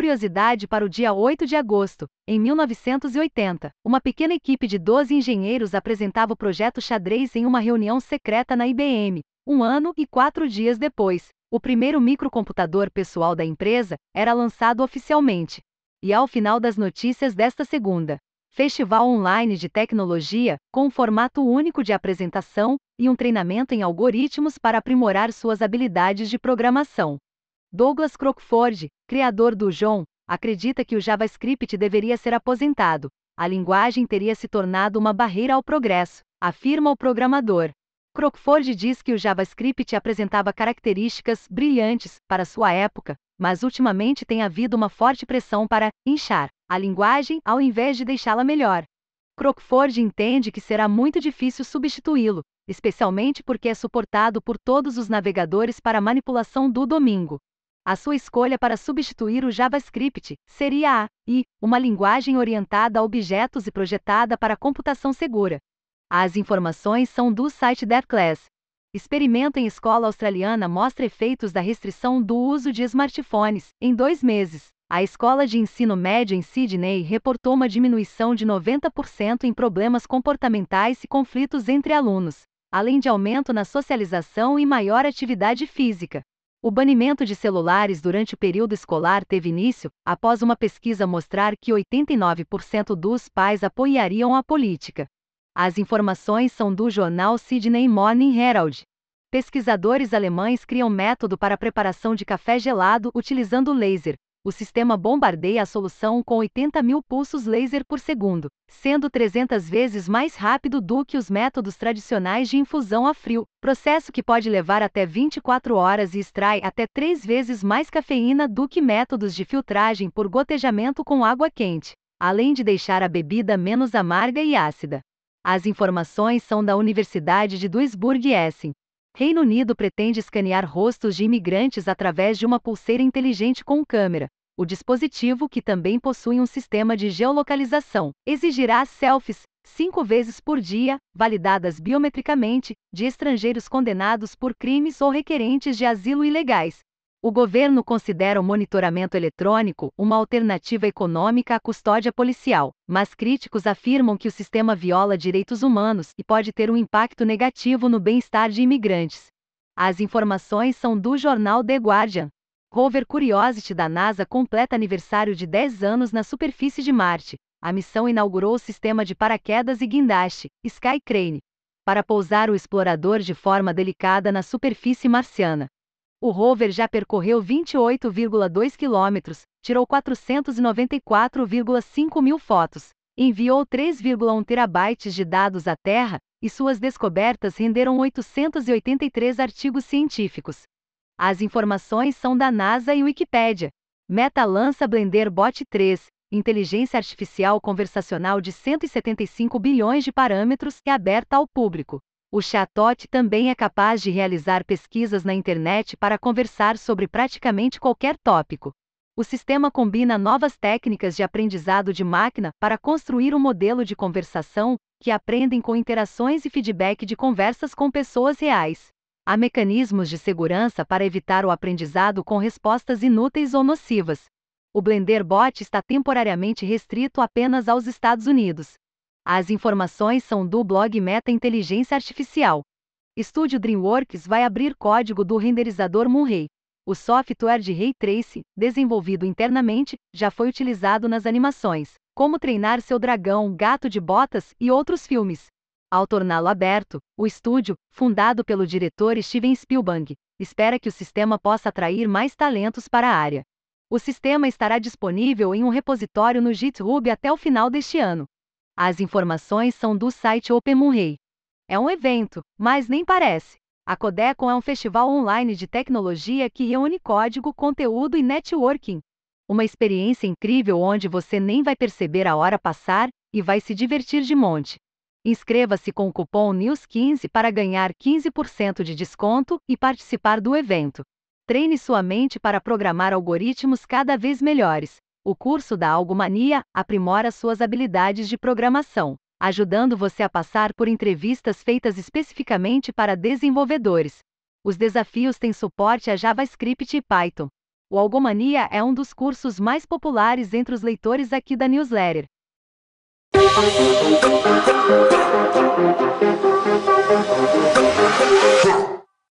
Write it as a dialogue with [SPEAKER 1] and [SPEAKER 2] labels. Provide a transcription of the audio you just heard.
[SPEAKER 1] curiosidade para o dia 8 de agosto, em 1980, uma pequena equipe de 12 engenheiros apresentava o projeto xadrez em uma reunião secreta na IBM. Um ano e quatro dias depois, o primeiro microcomputador pessoal da empresa era lançado oficialmente. E ao final das notícias desta segunda, festival online de tecnologia, com um formato único de apresentação e um treinamento em algoritmos para aprimorar suas habilidades de programação. Douglas Crockford, criador do John, acredita que o JavaScript deveria ser aposentado. A linguagem teria se tornado uma barreira ao progresso, afirma o programador. Crockford diz que o JavaScript apresentava características brilhantes para sua época, mas ultimamente tem havido uma forte pressão para inchar a linguagem ao invés de deixá-la melhor. Crockford entende que será muito difícil substituí-lo, especialmente porque é suportado por todos os navegadores para manipulação do domingo. A sua escolha para substituir o JavaScript seria a I, uma linguagem orientada a objetos e projetada para computação segura. As informações são do site DevClass. Experimento em escola australiana mostra efeitos da restrição do uso de smartphones em dois meses. A escola de ensino médio em Sydney reportou uma diminuição de 90% em problemas comportamentais e conflitos entre alunos, além de aumento na socialização e maior atividade física. O banimento de celulares durante o período escolar teve início após uma pesquisa mostrar que 89% dos pais apoiariam a política. As informações são do jornal Sydney Morning Herald. Pesquisadores alemães criam método para preparação de café gelado utilizando laser, o sistema bombardeia a solução com 80 mil pulsos laser por segundo, sendo 300 vezes mais rápido do que os métodos tradicionais de infusão a frio, processo que pode levar até 24 horas e extrai até 3 vezes mais cafeína do que métodos de filtragem por gotejamento com água quente, além de deixar a bebida menos amarga e ácida. As informações são da Universidade de Duisburg-Essen. Reino Unido pretende escanear rostos de imigrantes através de uma pulseira inteligente com câmera. O dispositivo, que também possui um sistema de geolocalização, exigirá selfies cinco vezes por dia, validadas biometricamente, de estrangeiros condenados por crimes ou requerentes de asilo ilegais, o governo considera o monitoramento eletrônico uma alternativa econômica à custódia policial, mas críticos afirmam que o sistema viola direitos humanos e pode ter um impacto negativo no bem-estar de imigrantes. As informações são do jornal The Guardian. Rover Curiosity da NASA completa aniversário de 10 anos na superfície de Marte. A missão inaugurou o sistema de paraquedas e guindaste, Sky Crane, para pousar o explorador de forma delicada na superfície marciana. O rover já percorreu 28,2 quilômetros, tirou 494,5 mil fotos, enviou 3,1 terabytes de dados à Terra, e suas descobertas renderam 883 artigos científicos. As informações são da NASA e Wikipédia. Meta lança Blender Bot 3, inteligência artificial conversacional de 175 bilhões de parâmetros e aberta ao público. O Chatot também é capaz de realizar pesquisas na internet para conversar sobre praticamente qualquer tópico. O sistema combina novas técnicas de aprendizado de máquina para construir um modelo de conversação que aprendem com interações e feedback de conversas com pessoas reais. Há mecanismos de segurança para evitar o aprendizado com respostas inúteis ou nocivas. O Blender Bot está temporariamente restrito apenas aos Estados Unidos. As informações são do blog Meta Inteligência Artificial. Estúdio DreamWorks vai abrir código do renderizador Moonray. O software de Ray Trace, desenvolvido internamente, já foi utilizado nas animações, como treinar seu dragão, gato de botas e outros filmes. Ao torná-lo aberto, o estúdio, fundado pelo diretor Steven Spielberg, espera que o sistema possa atrair mais talentos para a área. O sistema estará disponível em um repositório no GitHub até o final deste ano. As informações são do site OpenMunray. É um evento, mas nem parece. A Codecon é um festival online de tecnologia que reúne código, conteúdo e networking. Uma experiência incrível onde você nem vai perceber a hora passar e vai se divertir de monte. Inscreva-se com o cupom NEWS15 para ganhar 15% de desconto e participar do evento. Treine sua mente para programar algoritmos cada vez melhores. O curso da Algomania aprimora suas habilidades de programação, ajudando você a passar por entrevistas feitas especificamente para desenvolvedores. Os desafios têm suporte a JavaScript e Python. O Algomania é um dos cursos mais populares entre os leitores aqui da newsletter. Tá.